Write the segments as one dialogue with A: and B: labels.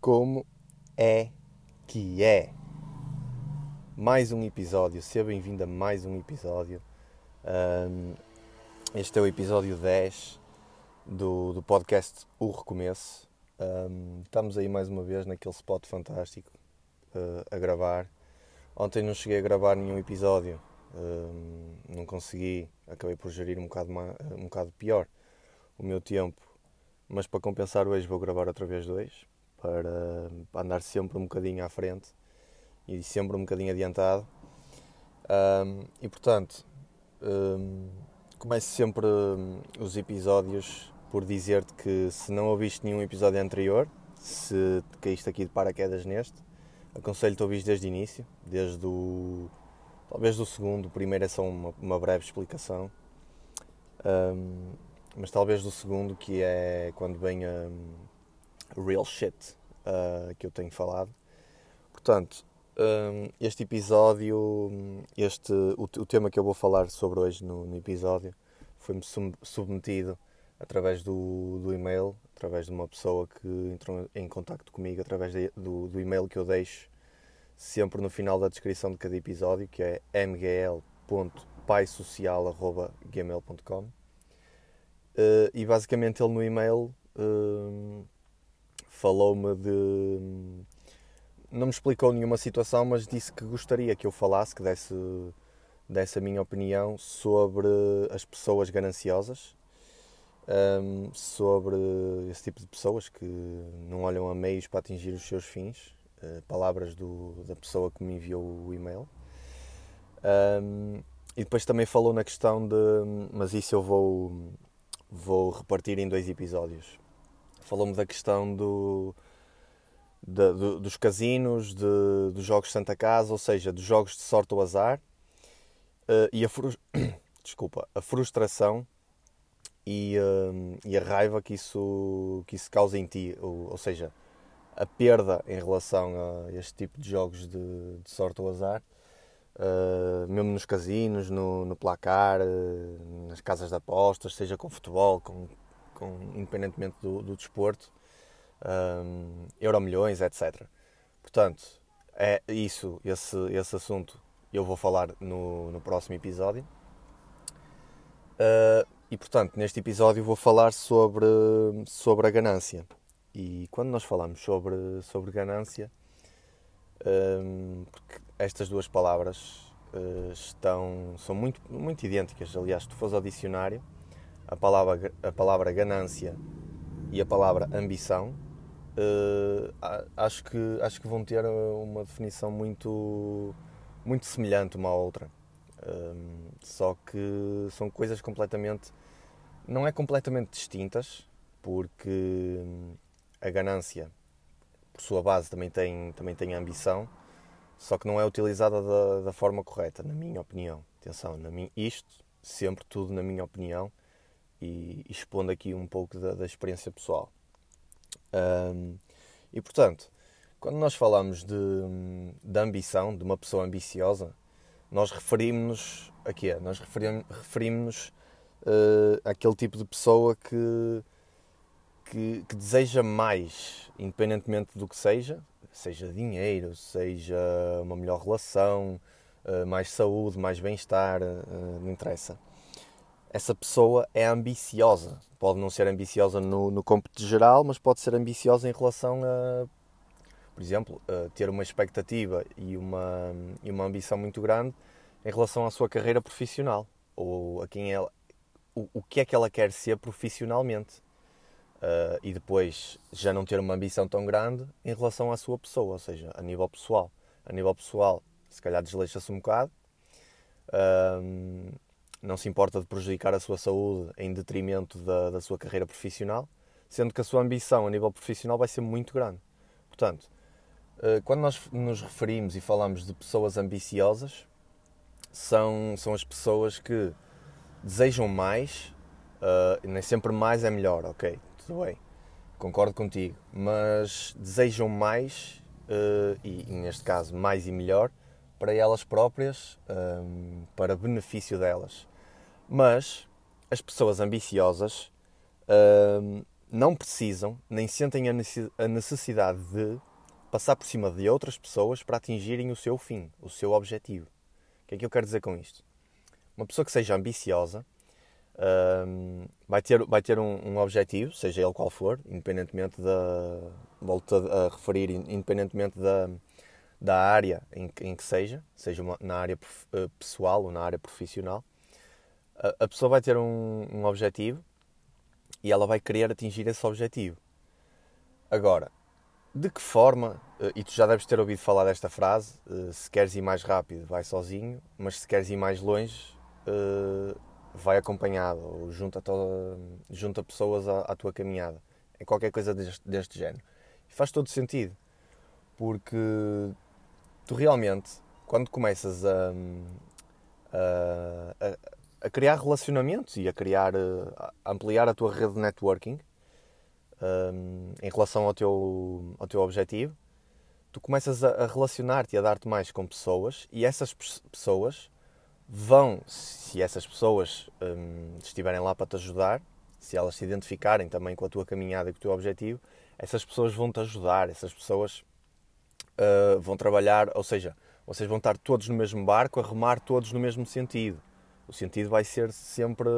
A: Como é que é? Mais um episódio, seja bem-vindo a mais um episódio. Um, este é o episódio 10 do, do podcast O Recomeço. Um, estamos aí mais uma vez naquele spot fantástico uh, a gravar. Ontem não cheguei a gravar nenhum episódio, um, não consegui, acabei por gerir um bocado, um bocado pior o meu tempo, mas para compensar hoje vou gravar outra vez dois para, para andar sempre um bocadinho à frente e sempre um bocadinho adiantado. Um, e portanto, um, começo sempre os episódios por dizer-te que se não ouviste nenhum episódio anterior, se caíste aqui de paraquedas neste, aconselho-te a ouvir desde o início, desde o. talvez do segundo, o primeiro é só uma, uma breve explicação. Um, mas talvez do segundo, que é quando vem a real shit uh, que eu tenho falado. Portanto, um, este episódio, este, o, o, tema que eu vou falar sobre hoje no, no episódio foi-me submetido através do, do, e-mail, através de uma pessoa que entrou em contato comigo através de, do, do, e-mail que eu deixo sempre no final da descrição de cada episódio, que é mgl.paisocial.gmail.com uh, e basicamente ele no e-mail uh, falou-me de. Não me explicou nenhuma situação, mas disse que gostaria que eu falasse, que desse, desse a minha opinião sobre as pessoas gananciosas, um, sobre esse tipo de pessoas que não olham a meios para atingir os seus fins. Uh, palavras do, da pessoa que me enviou o e-mail. Um, e depois também falou na questão de. Mas isso eu vou, vou repartir em dois episódios falou-me da questão do, de, do, dos casinos, de, dos jogos de Santa Casa, ou seja, dos jogos de sorte ou azar, uh, e a, fru... Desculpa, a frustração e, uh, e, a raiva que isso, que isso causa em ti, ou, ou, seja, a perda em relação a este tipo de jogos de, de sorte ou azar. Uh, mesmo nos casinos, no, no placar, uh, nas casas de apostas, seja com futebol, com com, independentemente do, do desporto, um, Euromilhões, etc. Portanto, é isso, esse, esse assunto eu vou falar no, no próximo episódio. Uh, e portanto, neste episódio vou falar sobre, sobre a ganância. E quando nós falamos sobre, sobre ganância, um, porque estas duas palavras uh, estão, são muito, muito idênticas. Aliás, se tu fores ao dicionário, a palavra, a palavra ganância e a palavra ambição, uh, acho, que, acho que vão ter uma definição muito, muito semelhante uma à outra. Um, só que são coisas completamente. não é completamente distintas, porque a ganância, por sua base, também tem, também tem ambição, só que não é utilizada da, da forma correta, na minha opinião. Atenção, na minha, isto, sempre tudo na minha opinião, e, expondo aqui um pouco da, da experiência pessoal. Um, e portanto, quando nós falamos de, de ambição, de uma pessoa ambiciosa, nós referimos-nos a quê? Nós referimos-nos uh, àquele tipo de pessoa que, que, que, deseja mais, independentemente do que seja, seja dinheiro, seja uma melhor relação, uh, mais saúde, mais bem-estar, uh, não interessa essa pessoa é ambiciosa. Pode não ser ambiciosa no, no cômputo geral, mas pode ser ambiciosa em relação a, por exemplo, a ter uma expectativa e uma, e uma ambição muito grande em relação à sua carreira profissional ou a quem ela, o, o que é que ela quer ser profissionalmente. Uh, e depois já não ter uma ambição tão grande em relação à sua pessoa, ou seja, a nível pessoal. A nível pessoal, se calhar desleixa-se um bocado. Uh, não se importa de prejudicar a sua saúde em detrimento da, da sua carreira profissional, sendo que a sua ambição a nível profissional vai ser muito grande. Portanto, eh, quando nós nos referimos e falamos de pessoas ambiciosas, são, são as pessoas que desejam mais, uh, nem sempre mais é melhor, ok, tudo bem, concordo contigo, mas desejam mais, uh, e neste caso mais e melhor, para elas próprias, um, para benefício delas. Mas as pessoas ambiciosas hum, não precisam nem sentem a necessidade de passar por cima de outras pessoas para atingirem o seu fim, o seu objetivo. O que é que eu quero dizer com isto? Uma pessoa que seja ambiciosa um, vai ter, vai ter um, um, objetivo, seja ele qual for, independentemente da. Volto a, referir, independentemente da, da área em, em que seja, seja uma, na área eh, pessoal ou na área profissional. A, pessoa vai ter um, um objetivo e ela vai querer atingir esse objetivo. Agora, de que forma, eh, e tu já deves ter ouvido falar desta frase, eh, se queres ir mais rápido, vai sozinho, mas se queres ir mais longe, vai acompanhado ou junta, junta pessoas à, à, tua caminhada. É qualquer coisa deste, deste género. E faz todo sentido, porque tu realmente, quando começas a, a, a criar relacionamentos e a criar, a ampliar a tua rede de networking um, em relação ao teu, ao teu objetivo, tu começas a, a relacionar-te e a dar-te mais com pessoas e essas pessoas vão, se essas pessoas hum, estiverem lá para te ajudar, se elas se identificarem também com a tua caminhada e com o teu objetivo, essas pessoas vão te ajudar, essas pessoas uh, vão trabalhar, ou seja, vocês vão estar todos no mesmo barco, a remar todos no mesmo sentido. O sentido vai ser sempre,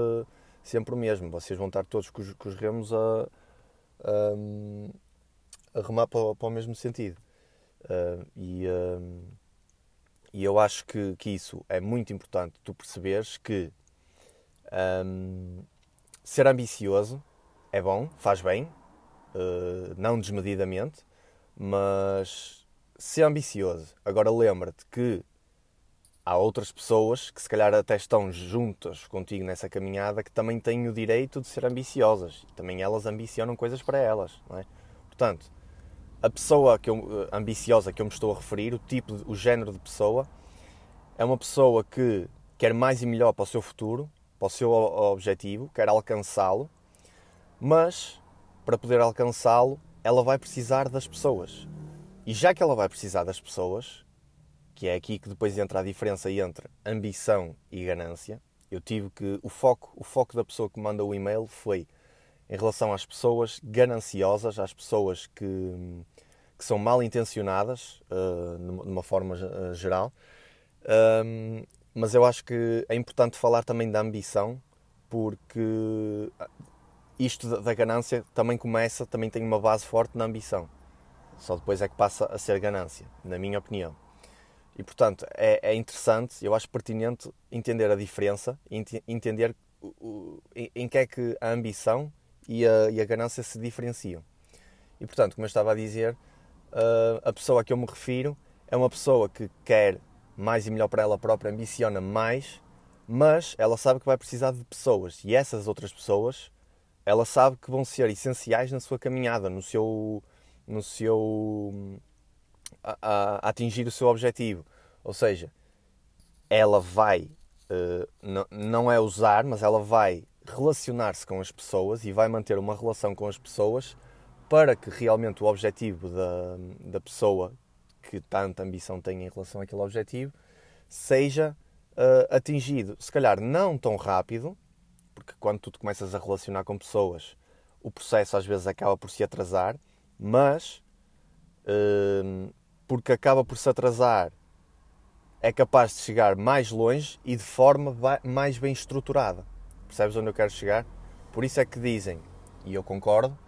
A: sempre o mesmo. Vocês vão estar todos com os, com os remos a, a, a remar para, para, o mesmo sentido. Uh, e, uh, e eu acho que, que isso é muito importante, tu perceberes que um, ser ambicioso é bom, faz bem, uh, não desmedidamente, mas ser ambicioso. Agora lembra-te que há outras pessoas que se calhar até estão juntas contigo nessa caminhada que também têm o direito de ser ambiciosas também elas ambicionam coisas para elas, não é? Portanto, a pessoa que eu, eh, ambiciosa que eu me estou a referir, o tipo, o género de pessoa, é uma pessoa que quer mais e melhor para o seu futuro, para o seu objetivo, quer alcançá-lo, mas para poder alcançá-lo, ela vai precisar das pessoas. E já que ela vai precisar das pessoas, que é aqui que depois entra a diferença entre ambição e ganância, eu tive que o foco, o foco da pessoa que manda o e-mail foi em relação às pessoas gananciosas, às pessoas que, que são mal intencionadas, uh, numa forma uh, geral. Um, mas eu acho que é importante falar também da ambição, porque isto da ganância também começa, também tem uma base forte na ambição. Só depois é que passa a ser ganância, na minha opinião. E portanto é, é interessante, eu acho pertinente entender a diferença, entender o, o, em que é que a ambição e a, e a ganância se diferenciam. E portanto, como eu estava a dizer, uh, a pessoa a que eu me refiro é uma pessoa que quer mais e melhor para ela própria, ambiciona mais, mas ela sabe que vai precisar de pessoas e essas outras pessoas ela sabe que vão ser essenciais na sua caminhada, no seu, no seu a, a atingir o seu objetivo. Ou seja, ela vai uh, não, não é usar, mas ela vai relacionar-se com as pessoas e vai manter uma relação com as pessoas para que realmente o objetivo da, da pessoa que tanta ambição tem em relação àquele objetivo seja uh, atingido. Se calhar não tão rápido, porque quando tu te começas a relacionar com pessoas, o processo às vezes acaba por se atrasar, mas uh, porque acaba por se atrasar, é capaz de chegar mais longe e de forma mais bem estruturada. Percebes onde eu quero chegar? Por isso é que dizem, e eu concordo,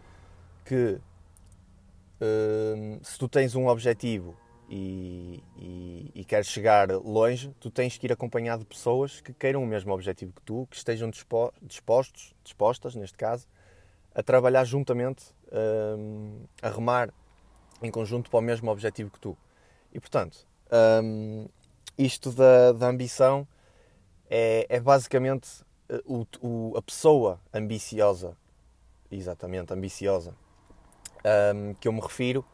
A: que uh, se tu tens um objetivo e, e, e, queres chegar longe, tu tens que ir acompanhado de pessoas que queiram o mesmo objetivo que tu, que estejam dispostos, dispostas, neste caso, a trabalhar juntamente, um, a remar em conjunto para o mesmo objetivo que tu. E portanto, um, isto da, da ambição é, é basicamente eh, o, o, a pessoa ambiciosa, exatamente, ambiciosa, um, que eu me refiro,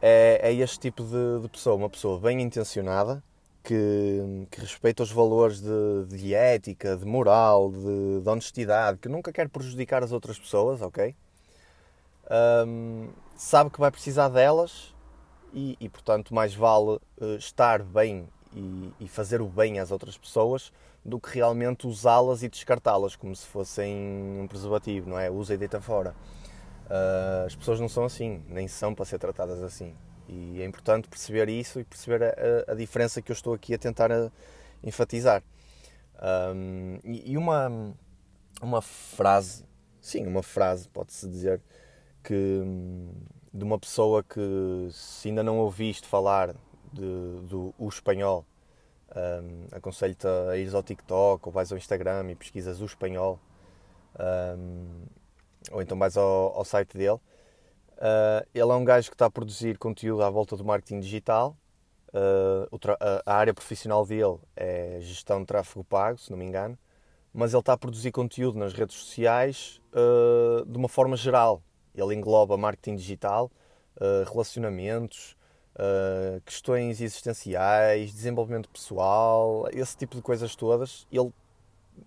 A: é, é este tipo de, de, pessoa, uma pessoa bem intencionada, que, que respeita os valores de, de ética, de moral, de, de, honestidade, que nunca quer prejudicar as outras pessoas, ok? Um, sabe que vai precisar delas e, e portanto, mais vale uh, estar bem e, e, fazer o bem às outras pessoas do que realmente usá-las e descartá-las como se fossem um preservativo, não é? Usa e deita fora. Uh, as pessoas não são assim, nem são para ser tratadas assim. E é importante perceber isso e perceber a, a diferença que eu estou aqui a tentar a, enfatizar. Um, e, e uma, uma frase, sim, uma frase, pode-se dizer, que de uma pessoa que se ainda não ouviste falar de, do o espanhol, um, aconselho-te a ires ao TikTok ou vais ao Instagram e pesquisas o espanhol, um, ou então vais ao, ao site dele. Uh, ele é um gajo que está a produzir conteúdo à volta do marketing digital. Uh, a área profissional dele é gestão de tráfego pago, se não me engano, mas ele está a produzir conteúdo nas redes sociais uh, de uma forma geral. Ele engloba marketing digital, relacionamentos, questões existenciais, desenvolvimento pessoal, esse tipo de coisas todas. Ele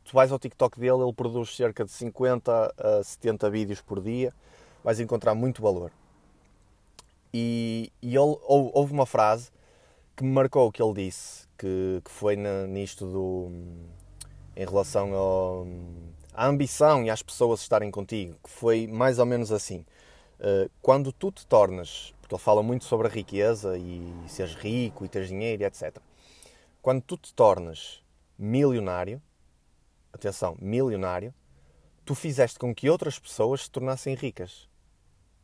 A: tu vais ao TikTok dele, ele produz cerca de 50 a 70 vídeos por dia, vais encontrar muito valor. E, e ele, houve uma frase que me marcou o que ele disse, que, que foi na, nisto do. em relação ao, à ambição e às pessoas estarem contigo, que foi mais ou menos assim. Uh, quando tu te tornas, porque ele fala muito sobre a riqueza e seres rico e teres dinheiro e etc. Quando tu te tornas milionário, atenção, milionário, tu fizeste com que outras pessoas se tornassem ricas.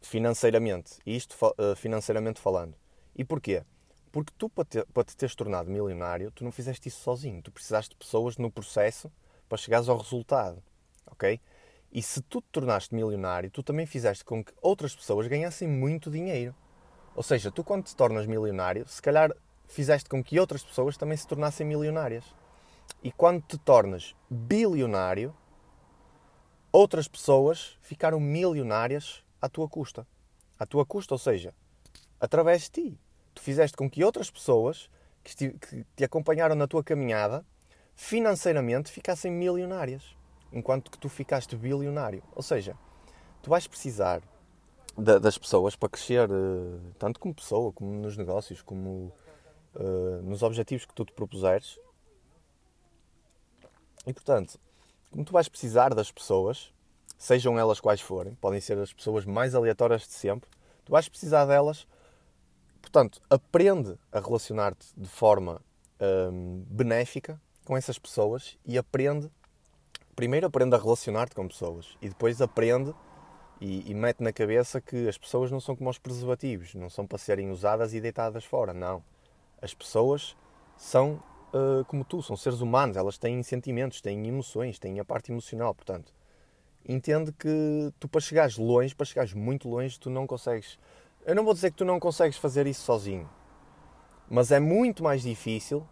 A: Financeiramente. Isto uh, financeiramente falando. E porquê? Porque tu, para te, para te teres tornado milionário, tu não fizeste isso sozinho. Tu precisaste de pessoas no processo para chegares ao resultado. Ok? E se tu te tornaste milionário, tu também fizeste com que outras pessoas ganhassem muito dinheiro. Ou seja, tu quando te tornas milionário, se calhar fizeste com que outras pessoas também se tornassem milionárias. E quando te tornas bilionário, outras pessoas ficaram milionárias à tua custa. À tua custa, ou seja, através de ti. Tu fizeste com que outras pessoas que te acompanharam na tua caminhada financeiramente ficassem milionárias, enquanto que tu ficaste bilionário. Ou seja, tu vais precisar das pessoas para crescer, eh, tanto como pessoa, como nos negócios, como uh, nos objetivos que tu te propuseres, e portanto, como tu vais precisar das pessoas, sejam elas quais forem, podem ser as pessoas mais aleatórias de sempre, tu vais precisar delas. Portanto, aprende a relacionar-te de forma hum, benéfica com essas pessoas e aprende. Primeiro aprende a relacionar-te com pessoas e depois aprende e, e, mete na cabeça que as pessoas não são como os preservativos, não são para serem usadas e deitadas fora, não. As pessoas são uh, como tu, são seres humanos, elas têm sentimentos, têm emoções, têm a parte emocional, portanto, entende que tu para chegares longe, para chegares muito longe, tu não consegues. Eu não vou dizer que tu não consegues fazer isso sozinho, mas é muito mais difícil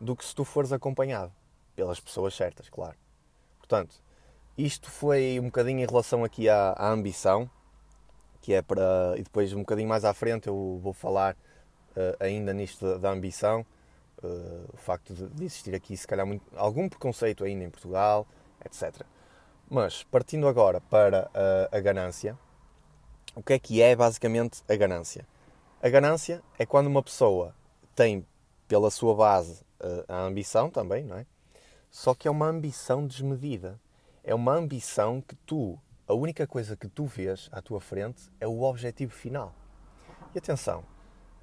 A: do que se tu fores acompanhado pelas pessoas certas, claro. Portanto, isto foi um bocadinho em relação aqui à, à ambição, que é para. E depois, um bocadinho mais à frente, eu vou falar uh, ainda nisto da, da ambição uh, o facto de, de, existir aqui, se calhar, muito, algum preconceito ainda em Portugal, etc. Mas, partindo agora para a, a ganância, o que é que é basicamente a ganância? A ganância é quando uma pessoa tem pela sua base uh, a ambição também, não é? Só que é uma ambição desmedida. É uma ambição que tu, a única coisa que tu vês à tua frente é o objetivo final. E atenção,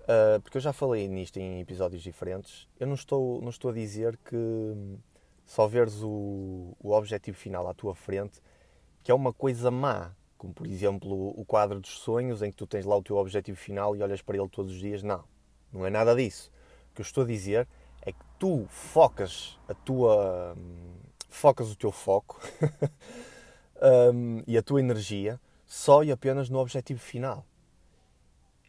A: Uh, porque eu já falei nisto em episódios diferentes. Eu não estou, não estou a dizer que só veres o, o objetivo final à tua frente, que é uma coisa má. Como, por exemplo, o quadro dos sonhos, em que tu tens lá o teu objetivo final e olhas para ele todos os dias. Não, não é nada disso. O que eu estou a dizer é que tu focas a tua. focas o teu foco um, e a tua energia só e apenas no objetivo final.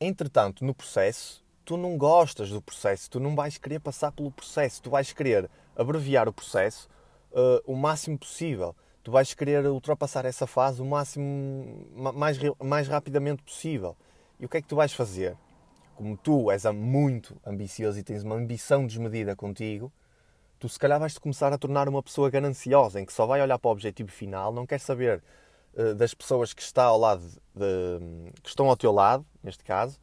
A: Entretanto, no processo, tu não gostas do processo, tu não vais querer passar pelo processo, tu vais querer abreviar o processo uh, o máximo possível. Tu vais querer ultrapassar essa fase o máximo mais, mais rapidamente possível. E o que é que tu vais fazer? Como tu és muito ambicioso e tens uma ambição desmedida contigo, tu se calhar vais-te começar a tornar uma pessoa gananciosa, em que só vai olhar para o objetivo final, não quer saber uh, das pessoas que, está ao lado de, que estão ao teu lado, neste caso,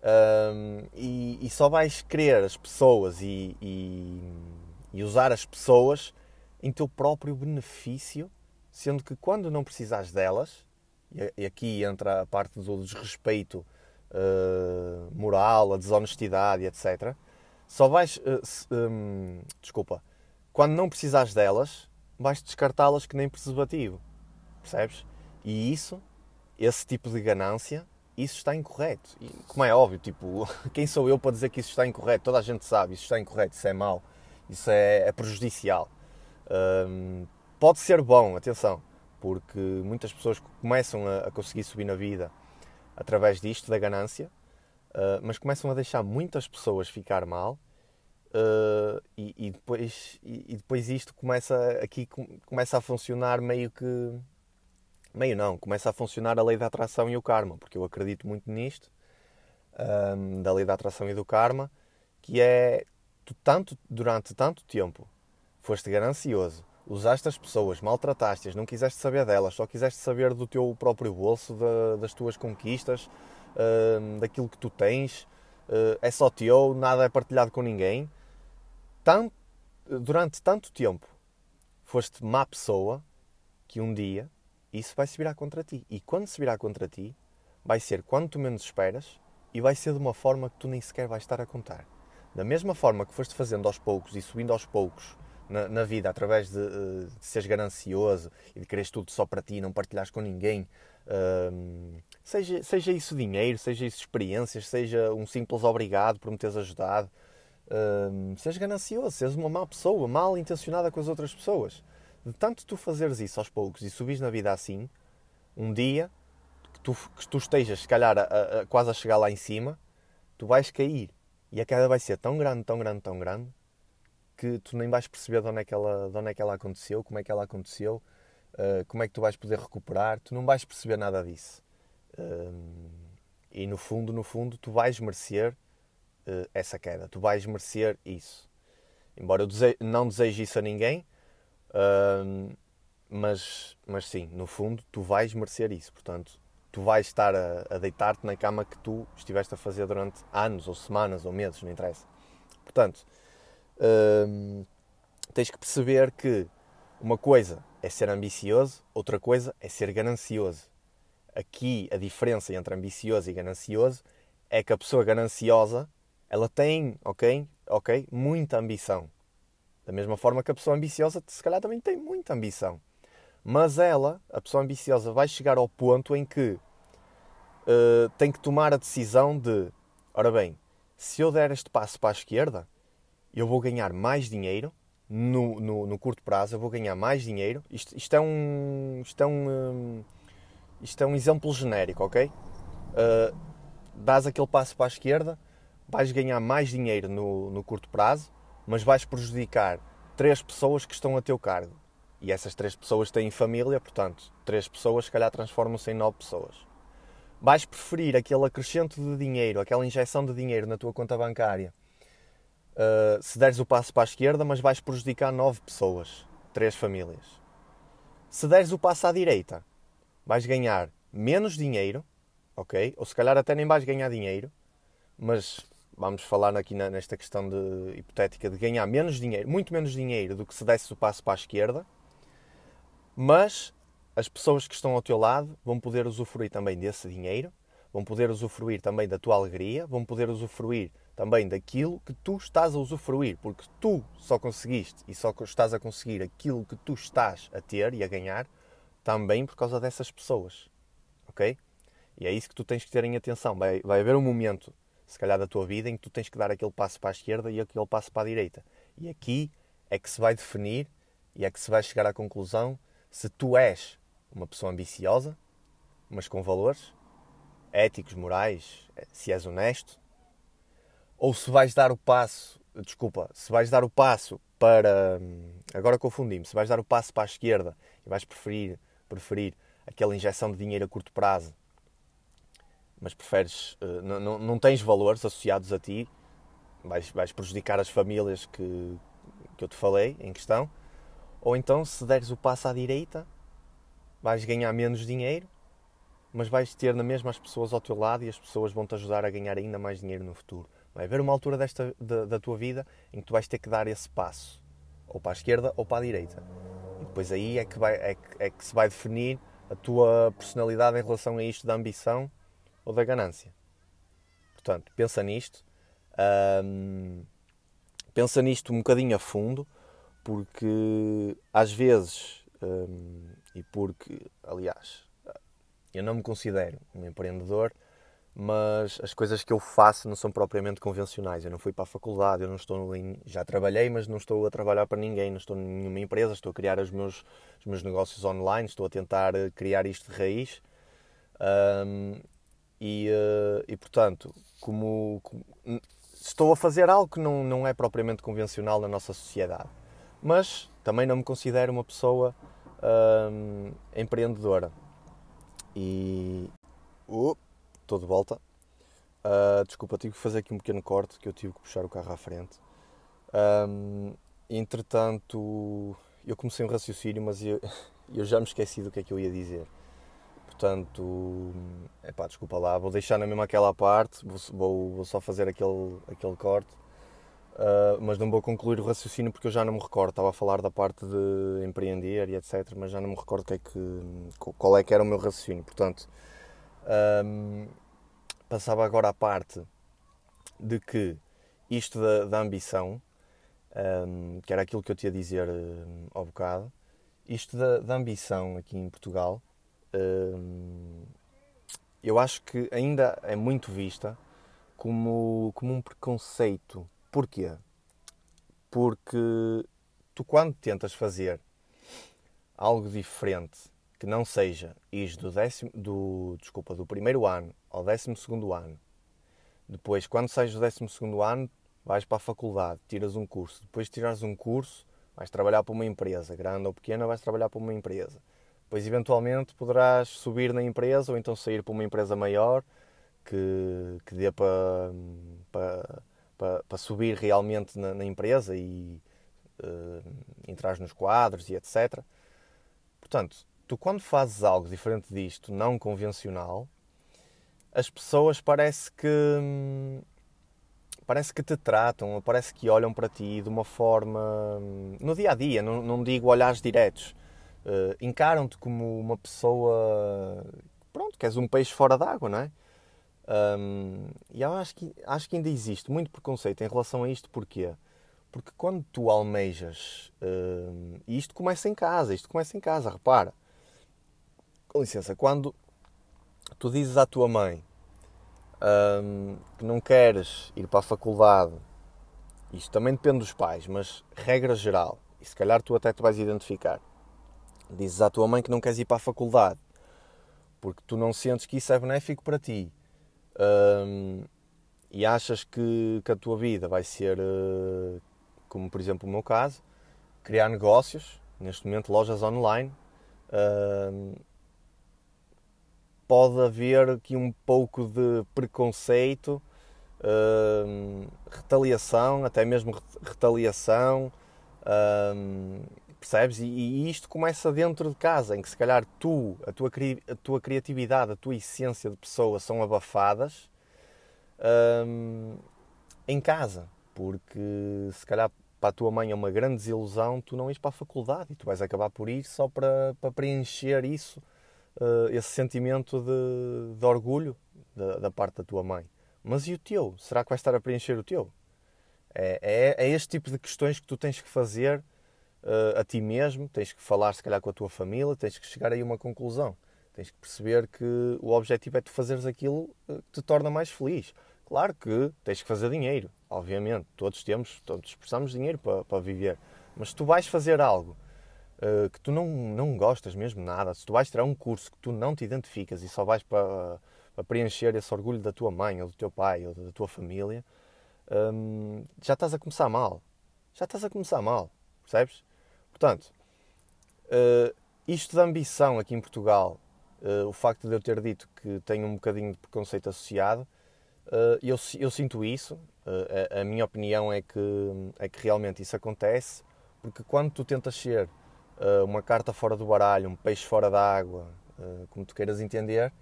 A: um, e, e, só vais querer as pessoas e, e, e, usar as pessoas em teu próprio benefício, sendo que quando não precisares delas, e aqui entra a parte do desrespeito uh, moral, a desonestidade, etc. Só vais, uh, se, um, desculpa, quando não precisares delas, vais descartá-las que nem preservativo, percebes? E isso, esse tipo de ganância, isso está incorreto. E, como é óbvio, tipo, quem sou eu para dizer que isso está incorreto? Toda a gente sabe, isso está incorreto, isso é mau, isso é, é prejudicial. Um, pode ser bom, atenção, porque muitas pessoas começam a, a conseguir subir na vida através disto, da ganância, uh, mas começam a deixar muitas pessoas ficar mal uh, e, e, depois, e, e, depois isto começa aqui começa a funcionar meio que meio não, começa a funcionar a lei da atração e o karma, porque eu acredito muito nisto, um, da lei da atração e do karma, que é tu tanto durante tanto tempo foste ganancioso, usaste as pessoas, maltrataste-as, não quiseste saber delas, só quiseste saber do teu próprio bolso, da, das tuas conquistas, uh, daquilo que tu tens, uh, é só teu, nada é partilhado com ninguém. Tanto, durante tanto tempo foste má pessoa que um dia isso vai se virar contra ti. E quando se virar contra ti, vai ser quando tu menos esperas e vai ser de uma forma que tu nem sequer vais estar a contar. Da mesma forma que foste fazendo aos poucos e subindo aos poucos na, na vida através de, eh, de seres ganancioso e de quereres tudo só para ti, não partilhares com ninguém, uh, seja, seja isso dinheiro, seja isso experiências, seja um simples obrigado por me teres ajudado, uh, sejas ganancioso, sejas uma má pessoa, mal intencionada com as outras pessoas. De tanto tu fazeres isso aos poucos e subires na vida assim, um dia que tu, que tu estejas, se calhar, a, a, quase a chegar lá em cima, tu vais cair. E a queda vai ser tão grande, tão grande, tão grande, que tu nem vais perceber de onde é que ela, de onde é que ela aconteceu, como é que ela aconteceu, uh, como é que tu vais poder recuperar, tu não vais perceber nada disso. Uh, e no fundo, no fundo, tu vais merecer uh, essa queda, tu vais merecer isso. Embora eu dese não deseje isso a ninguém, mas, mas sim, no fundo, tu vais merecer isso. Portanto, tu vais estar a, a deitar-te na cama que tu estiveste a fazer durante anos, ou semanas, ou meses, não interessa. Portanto, tens que perceber que uma coisa é ser ambicioso, outra coisa é ser ganancioso. Aqui a diferença entre ambicioso e ganancioso é que a pessoa gananciosa ela tem, ok, ok, muita ambição. Da mesma forma que a pessoa ambiciosa se calhar também tem muita ambição. Mas ela, a pessoa ambiciosa, vai chegar ao ponto em que uh, tem que tomar a decisão de, ora bem, se eu der este passo para a esquerda, eu vou ganhar mais dinheiro no, no, no curto prazo, eu vou ganhar mais dinheiro. Isto, isto é um. Isto é um. Hum, isto é um exemplo genérico, ok? Uh, dás aquele passo para a esquerda, vais ganhar mais dinheiro no, no curto prazo, mas vais prejudicar três pessoas que estão a teu cargo. E essas três pessoas têm família, portanto, três pessoas se calhar transformam-se em nove pessoas. Vais preferir aquele acrescento de dinheiro, aquela injeção de dinheiro na tua conta bancária, uh, se deres o passo para a esquerda, mas vais prejudicar nove pessoas, três famílias. Se deres o passo à direita, vais ganhar menos dinheiro, ok? Ou se calhar até nem vais ganhar dinheiro, mas vamos falar aqui nesta questão de, hipotética de ganhar menos dinheiro, muito menos dinheiro do que se desse o passo para a esquerda, mas as pessoas que estão ao teu lado vão poder usufruir também desse dinheiro, vão poder usufruir também da tua alegria, vão poder usufruir também daquilo que tu estás a usufruir, porque tu só conseguiste e só estás a conseguir aquilo que tu estás a ter e a ganhar também por causa dessas pessoas, ok? E é isso que tu tens que ter em atenção. Vai, vai haver um momento, se calhar, da tua vida em que tu tens que dar aquele passo para a esquerda e aquele passo para a direita. E aqui é que se vai definir e é que se vai chegar à conclusão se tu és uma pessoa ambiciosa, mas com valores éticos, morais, se és honesto, ou se vais dar o passo, desculpa, se vais dar o passo para, agora confundi-me, se vais dar o passo para a esquerda e vais preferir, preferir aquela injeção de dinheiro a curto prazo, mas preferes, eh, não, não, não tens valores associados a ti, vais, vais prejudicar as famílias que, que eu te falei em questão, ou então se deres o passo à direita, vais ganhar menos dinheiro, mas vais ter na mesma as pessoas ao teu lado e as pessoas vão te ajudar a ganhar ainda mais dinheiro no futuro. Vai haver uma altura desta, da, da tua vida em que tu vais ter que dar esse passo, ou para a esquerda ou para a direita. E depois aí é que, vai, é que, é que se vai definir a tua personalidade em relação a isto da ambição ou da ganância. Portanto, pensa nisto. Um, pensa nisto um bocadinho a fundo, porque às vezes, um, e porque, aliás, eu não me considero um empreendedor, mas as coisas que eu faço não são propriamente convencionais. Eu não fui para a faculdade, eu não estou em, já trabalhei, mas não estou a trabalhar para ninguém, não estou em nenhuma empresa, estou a criar os meus, os meus negócios online, estou a tentar eh, criar isto de raiz. Um, e, uh, e, portanto, como, como, estou a fazer algo que não, não é propriamente convencional na nossa sociedade, mas também não me considero uma pessoa um, empreendedora. E. Uh, estou de volta. Uh, desculpa, tive que fazer aqui um pequeno corte que eu tive que puxar o carro à frente. Um, entretanto, eu comecei um raciocínio, mas eu, eu já me esqueci do que é que eu ia dizer. Portanto, epá, desculpa lá, vou deixar na mesma aquela parte, vou, vou, vou só fazer aquele, aquele corte, uh, mas não vou concluir o raciocínio porque eu já não me recordo. Estava a falar da parte de empreender e etc, mas já não me recordo que é que, qual é que era o meu raciocínio. Portanto, um, passava agora à parte de que isto da, da ambição, um, que era aquilo que eu tinha a dizer um, ao bocado, isto da, da ambição aqui em Portugal, um, eu acho que ainda é muito vista como, como um preconceito. Porquê? Porque tu, quando tentas fazer algo diferente que não seja ir do, décimo, do, desculpa, do primeiro ano ao décimo segundo ano. Depois, quando sais do décimo segundo ano, vais para a faculdade, tiras um curso. Depois de tirares um curso, vais trabalhar para uma empresa, grande ou pequena, vais trabalhar para uma empresa. Depois, eventualmente, poderás subir na empresa ou então sair para uma empresa maior que, que dê para, para, para, para subir realmente na, na empresa e uh, entrar nos quadros e etc. Portanto, tu quando fazes algo diferente disto, não convencional, as pessoas parece que parece que te tratam, parece que olham para ti de uma forma no dia a dia, não, não digo olhares diretos, uh, encaram-te como uma pessoa pronto, que és um peixe fora d'água, não é? Um, e acho que, acho que ainda existe muito preconceito em relação a isto, porquê? Porque quando tu almejas, e isto começa em casa, isto começa em casa, repara, com licença, quando tu dizes à tua mãe um, que não queres ir para a faculdade, isto também depende dos pais, mas regra geral, e se calhar tu até te vais identificar, dizes à tua mãe que não queres ir para a faculdade porque tu não sentes que isso é benéfico para ti um, e achas que, que, a tua vida vai ser, uh, como por exemplo o meu caso, criar negócios, neste momento lojas online. Uh, pode haver aqui um pouco de preconceito, uh, retaliação, até mesmo retaliação, percebes? E, e, isto começa dentro de casa, em que se calhar tu, a tua, a tua criatividade, a tua essência de pessoa são abafadas uh, em casa, porque se calhar para a tua mãe é uma grande desilusão tu não ires para a faculdade e tu vais acabar por ir só para, para preencher isso uh, esse sentimento de, de orgulho da, da, parte da tua mãe. Mas e o teu? Será que vai estar a preencher o teu? É, é, é este tipo de questões que tu tens que fazer uh, a ti mesmo, tens que falar se calhar com a tua família, tens que chegar aí a uma conclusão. Tens que perceber que o objetivo é tu fazeres aquilo que te torna mais feliz. Claro que tens que fazer dinheiro, obviamente. Todos temos, todos precisamos de dinheiro para, para viver. Mas se tu vais fazer algo uh, que tu não, não gostas mesmo nada, se tu vais tirar um curso que tu não te identificas e só vais para, para preencher esse orgulho da tua mãe ou do teu pai ou da tua família, um, já estás a começar mal. Já estás a começar mal, percebes? Portanto, uh, isto da ambição aqui em Portugal, uh, o facto de eu ter dito que tenho um bocadinho de preconceito associado, eu, eu sinto isso. A, a, minha opinião é que, é que realmente isso acontece, porque quando tu tentas ser uma carta fora do baralho, um peixe fora da água, como tu queiras entender,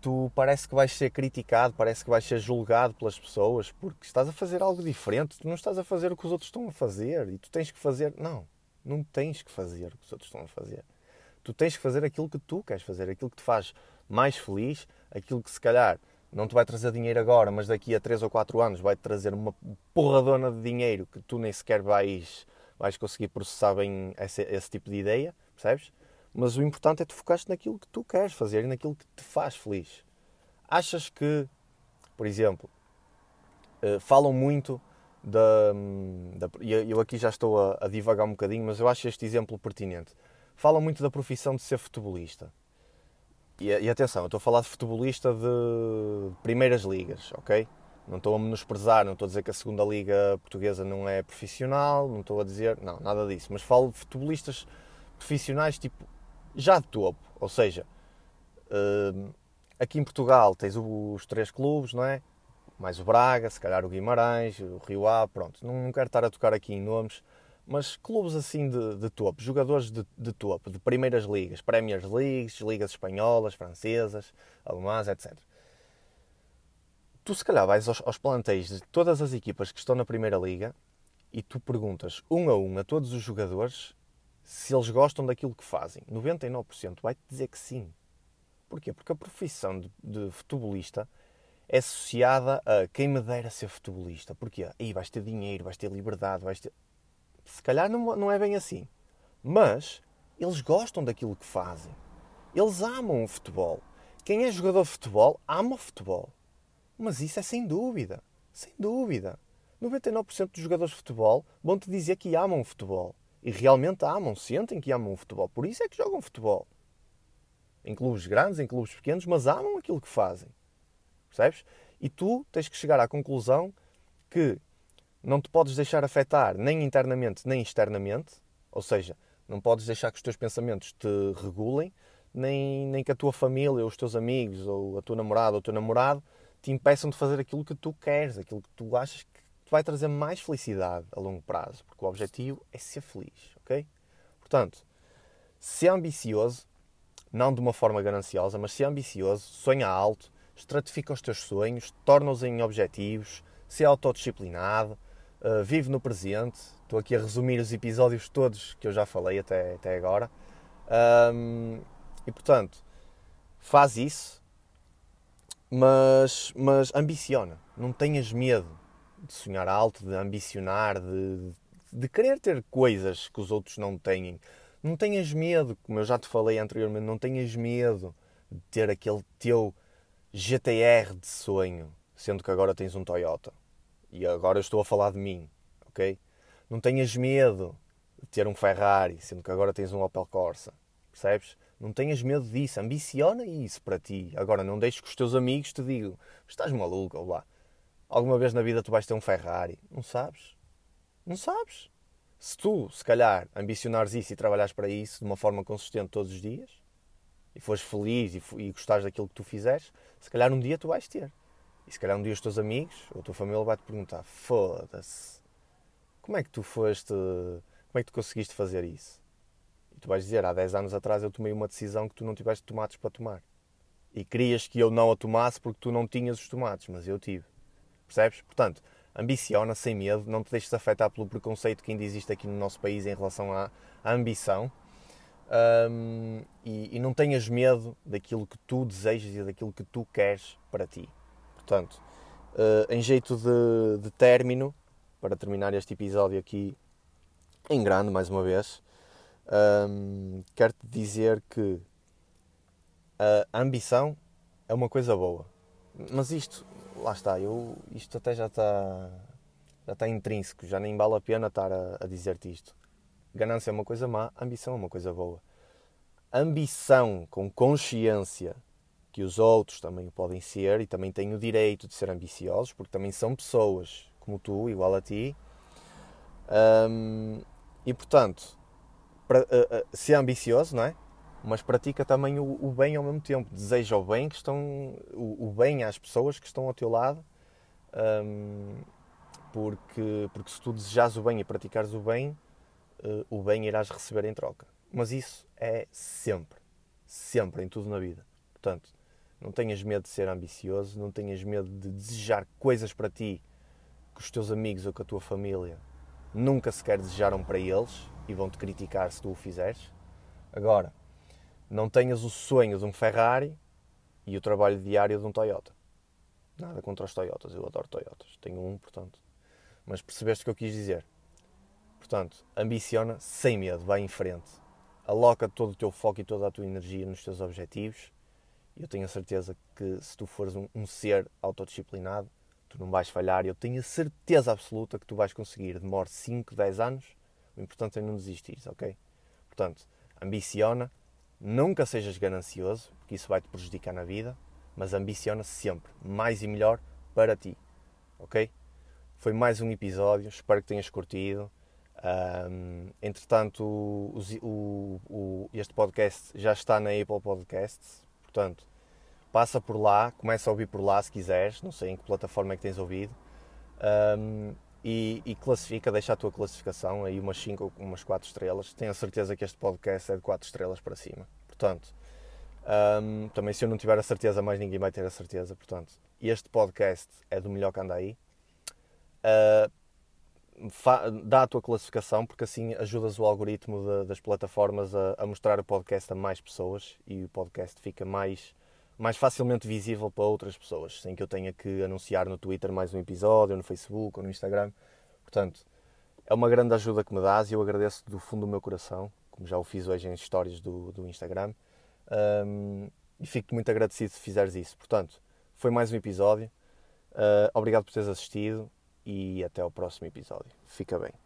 A: tu parece que vais ser criticado, parece que vais ser julgado pelas pessoas porque estás a fazer algo diferente, tu não estás a fazer o que os outros estão a fazer e tu tens que fazer. Não, não tens que fazer o que os outros estão a fazer. Tu tens que fazer aquilo que tu queres fazer, aquilo que te faz mais feliz, aquilo que se calhar não te vai trazer dinheiro agora, mas daqui a 3 ou 4 anos vai-te trazer uma porradona de dinheiro que tu nem sequer vais, vais conseguir processar bem esse, esse tipo de ideia, percebes? Mas o importante é tu focaste naquilo que tu queres fazer e naquilo que te faz feliz. Achas que, por exemplo, uh, falam muito da, da. Eu aqui já estou a, a divagar um bocadinho, mas eu acho este exemplo pertinente. Falam muito da profissão de ser futebolista. E, e, atenção, eu estou a falar de futebolista de primeiras ligas, ok? Não estou a menosprezar, não estou a dizer que a segunda liga portuguesa não é profissional, não estou a dizer, não, nada disso. Mas falo de futebolistas profissionais, tipo, já de topo. Ou seja, uh, aqui em Portugal tens os três clubes, não é? Mais o Braga, se calhar o Guimarães, o Rio Ave, pronto. Não, não quero estar a tocar aqui em nomes, mas clubes assim de, de topo, jogadores de, de topo, de primeiras ligas, Premier Leagues, ligas espanholas, francesas, alemãs, etc. Tu se calhar vais aos, aos plantéis de todas as equipas que estão na primeira liga e tu perguntas um a um a todos os jogadores se eles gostam daquilo que fazem. 99% vai-te dizer que sim. Porquê? Porque a profissão de, de, futebolista é associada a quem me dera ser futebolista. Porquê? Aí vais ter dinheiro, vais ter liberdade, vais ter. Se calhar não, não é bem assim. Mas eles gostam daquilo que fazem. Eles amam o futebol. Quem é jogador de futebol ama o futebol. Mas isso é sem dúvida. Sem dúvida. 99% dos jogadores de futebol vão te dizer que amam o futebol. E realmente amam, sentem que amam o futebol. Por isso é que jogam futebol. Em clubes grandes, em clubes pequenos, mas amam aquilo que fazem. Percebes? E tu tens que chegar à conclusão que não te podes deixar afetar nem internamente nem externamente, ou seja, não podes deixar que os teus pensamentos te regulem, nem, nem que a tua família, ou os teus amigos, ou a tua namorada, ou o teu namorado te impeçam de fazer aquilo que tu queres, aquilo que tu achas que te vai trazer mais felicidade a longo prazo, porque o objetivo é ser feliz, ok? Portanto, ser ambicioso, não de uma forma gananciosa, mas ser ambicioso, sonha alto, estratifica os teus sonhos, torna-os em objetivos, ser autodisciplinado, uh, vive no presente. Estou aqui a resumir os episódios todos que eu já falei até, até agora. Um, e portanto, faz isso, mas, mas ambiciona, não tenhas medo de sonhar alto, de ambicionar, de, de querer ter coisas que os outros não têm. Não tenhas medo, como eu já te falei anteriormente, não tenhas medo de ter aquele teu GTR de sonho, sendo que agora tens um Toyota. E agora estou a falar de mim, ok? Não tenhas medo de ter um Ferrari, sendo que agora tens um Opel Corsa, percebes? Não tenhas medo disso, ambiciona isso para ti. Agora não deixes que os teus amigos te digam, estás maluco, ou lá alguma vez na vida tu vais ter um Ferrari? Não sabes. Não sabes. Se tu, se calhar, ambicionares isso e trabalhares para isso de uma forma consistente todos os dias, e fores feliz e, e gostares daquilo que tu fizeres, se calhar um dia tu vais ter. E se calhar um dia os teus amigos ou a tua família vai-te perguntar: foda-se, como é que tu foste, como é que tu conseguiste fazer isso? E tu vais dizer: há 10 anos atrás eu tomei uma decisão que tu não tiveste tomates para tomar. E querias que eu não a tomasse porque tu não tinhas os tomates, mas eu tive. Percebes? Portanto, ambiciona sem medo, não te deixes afetar pelo preconceito que ainda existe aqui no nosso país em relação à, à ambição. Um, e, e, não tenhas medo daquilo que tu desejas e daquilo que tu queres para ti. Portanto, uh, em jeito de, de término, para terminar este episódio aqui em grande, mais uma vez, um, quero-te dizer que a ambição é uma coisa boa. Mas isto lá está, eu, isto até já está, já está intrínseco, já nem vale a pena estar a, a dizer-te isto. Ganância é uma coisa má, ambição é uma coisa boa. Ambição com consciência que os outros também podem ser e também têm o direito de ser ambiciosos, porque também são pessoas como tu, igual a ti. E portanto, para, uh, uh, ser ambicioso, não é? mas pratica também o, o, bem ao mesmo tempo. Deseja o bem que estão o, o bem às pessoas que estão ao teu lado, porque, porque se tu desejas o bem e praticares o bem, uh, o bem irás receber em troca. Mas isso é sempre, sempre, em tudo na vida. Portanto, não tenhas medo de ser ambicioso, não tenhas medo de desejar coisas para ti que os teus amigos ou que a tua família nunca sequer desejaram para eles e vão te criticar se tu o fizeres. Agora, não tenhas o sonho de um Ferrari e o trabalho diário de um Toyota. Nada contra os Toyotas, eu adoro Toyotas. Tenho um, portanto. Mas percebeste o que eu quis dizer? Portanto, ambiciona sem medo, vai em frente. Aloca todo o teu foco e toda a tua energia nos teus objetivos. Eu tenho a certeza que se tu fores um, um ser autodisciplinado, tu não vais falhar. Eu tenho a certeza absoluta que tu vais conseguir. Demore 5, 10 anos. O importante é não desistir, ok? Portanto, ambiciona. Nunca sejas ganancioso, porque isso vai te prejudicar na vida mas ambiciona sempre mais e melhor para ti, ok? Foi mais um episódio, espero que tenhas curtido. Um, entretanto, o, o, o, este podcast já está na Apple Podcasts, portanto, passa por lá, começa a ouvir por lá se quiseres, não sei em que plataforma é que tens ouvido, um, e, e, classifica, deixa a tua classificação, aí umas 5 ou umas 4 estrelas. Tenho a certeza que este podcast é de 4 estrelas para cima. Portanto, um, também, se eu não tiver a certeza, mais ninguém vai ter a certeza. Portanto, este podcast é do melhor que anda aí. Uh, dá a tua classificação, porque assim ajudas o algoritmo de, das plataformas a, a, mostrar o podcast a mais pessoas e o podcast fica mais, mais facilmente visível para outras pessoas, sem que eu tenha que anunciar no Twitter mais um episódio, no Facebook ou no Instagram. Portanto, é uma grande ajuda que me dás e eu agradeço do fundo do meu coração, como já o fiz hoje em histórias do, do Instagram. Um, e fico muito agradecido se fizeres isso. Portanto, foi mais um episódio. Uh, obrigado por teres assistido e até ao próximo episódio. Fica bem.